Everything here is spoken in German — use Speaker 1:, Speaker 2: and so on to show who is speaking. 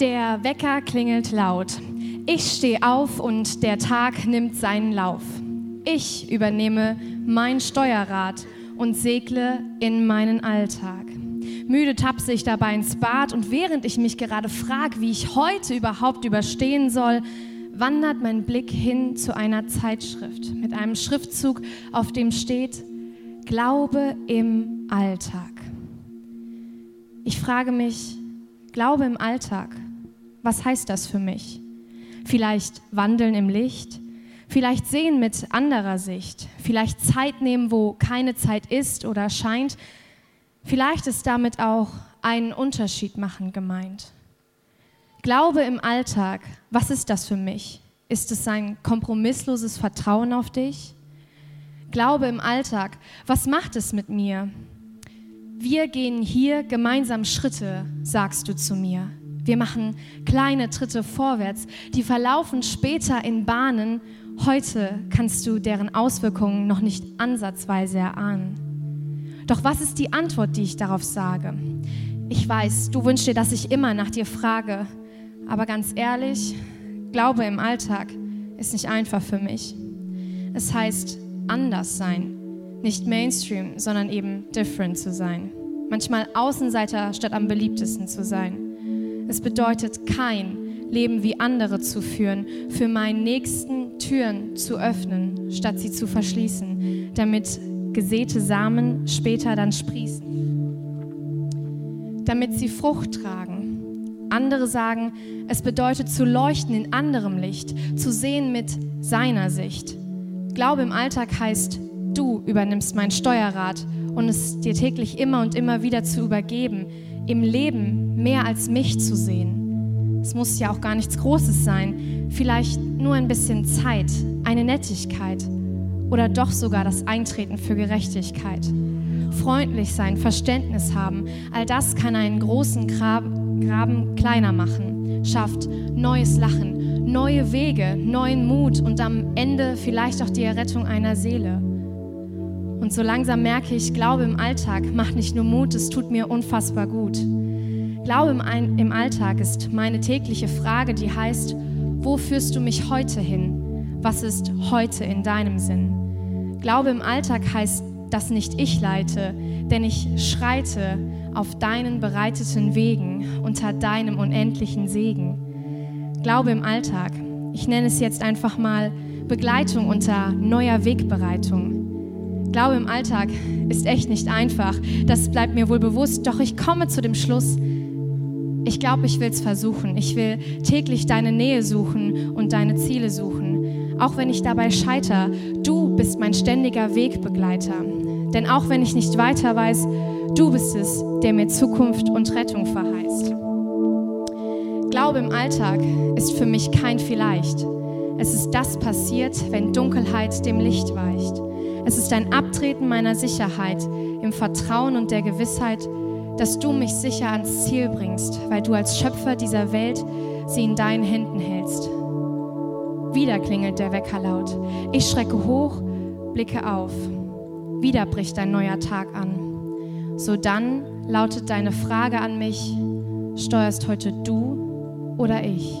Speaker 1: Der Wecker klingelt laut. Ich stehe auf und der Tag nimmt seinen Lauf. Ich übernehme mein Steuerrad und segle in meinen Alltag. Müde tapse ich dabei ins Bad und während ich mich gerade frage, wie ich heute überhaupt überstehen soll, wandert mein Blick hin zu einer Zeitschrift mit einem Schriftzug, auf dem steht Glaube im Alltag. Ich frage mich, Glaube im Alltag, was heißt das für mich? Vielleicht wandeln im Licht, vielleicht sehen mit anderer Sicht, vielleicht Zeit nehmen, wo keine Zeit ist oder scheint. Vielleicht ist damit auch einen Unterschied machen gemeint. Glaube im Alltag, was ist das für mich? Ist es ein kompromissloses Vertrauen auf dich? Glaube im Alltag, was macht es mit mir? Wir gehen hier gemeinsam Schritte, sagst du zu mir. Wir machen kleine Tritte vorwärts, die verlaufen später in Bahnen. Heute kannst du deren Auswirkungen noch nicht ansatzweise erahnen. Doch was ist die Antwort, die ich darauf sage? Ich weiß, du wünschst dir, dass ich immer nach dir frage, aber ganz ehrlich, Glaube im Alltag ist nicht einfach für mich. Es heißt anders sein, nicht Mainstream, sondern eben different zu sein. Manchmal Außenseiter statt am beliebtesten zu sein. Es bedeutet kein Leben wie andere zu führen, für meinen Nächsten Türen zu öffnen, statt sie zu verschließen, damit gesäte Samen später dann sprießen. Damit sie Frucht tragen. Andere sagen, es bedeutet zu leuchten in anderem Licht, zu sehen mit seiner Sicht. Glaube im Alltag heißt, du übernimmst mein Steuerrad und es dir täglich immer und immer wieder zu übergeben, im Leben mehr als mich zu sehen. Es muss ja auch gar nichts Großes sein, vielleicht nur ein bisschen Zeit, eine Nettigkeit oder doch sogar das Eintreten für Gerechtigkeit. Freundlich sein, Verständnis haben, all das kann einen großen Graben kleiner machen, schafft neues Lachen, neue Wege, neuen Mut und am Ende vielleicht auch die Errettung einer Seele. Und so langsam merke ich, Glaube im Alltag macht nicht nur Mut, es tut mir unfassbar gut. Glaube im, im Alltag ist meine tägliche Frage, die heißt, wo führst du mich heute hin? Was ist heute in deinem Sinn? Glaube im Alltag heißt, dass nicht ich leite, denn ich schreite auf deinen bereiteten Wegen unter deinem unendlichen Segen. Glaube im Alltag, ich nenne es jetzt einfach mal Begleitung unter neuer Wegbereitung. Glaube im Alltag ist echt nicht einfach. Das bleibt mir wohl bewusst. Doch ich komme zu dem Schluss, ich glaube, ich will es versuchen. Ich will täglich deine Nähe suchen und deine Ziele suchen. Auch wenn ich dabei scheitere, du bist mein ständiger Wegbegleiter. Denn auch wenn ich nicht weiter weiß, du bist es, der mir Zukunft und Rettung verheißt. Glaube im Alltag ist für mich kein Vielleicht. Es ist das passiert, wenn Dunkelheit dem Licht weicht. Es ist ein Abtreten meiner Sicherheit im Vertrauen und der Gewissheit, dass du mich sicher ans Ziel bringst, weil du als Schöpfer dieser Welt sie in deinen Händen hältst. Wieder klingelt der Wecker laut. Ich schrecke hoch, blicke auf. Wieder bricht ein neuer Tag an. So dann lautet deine Frage an mich, steuerst heute du oder ich?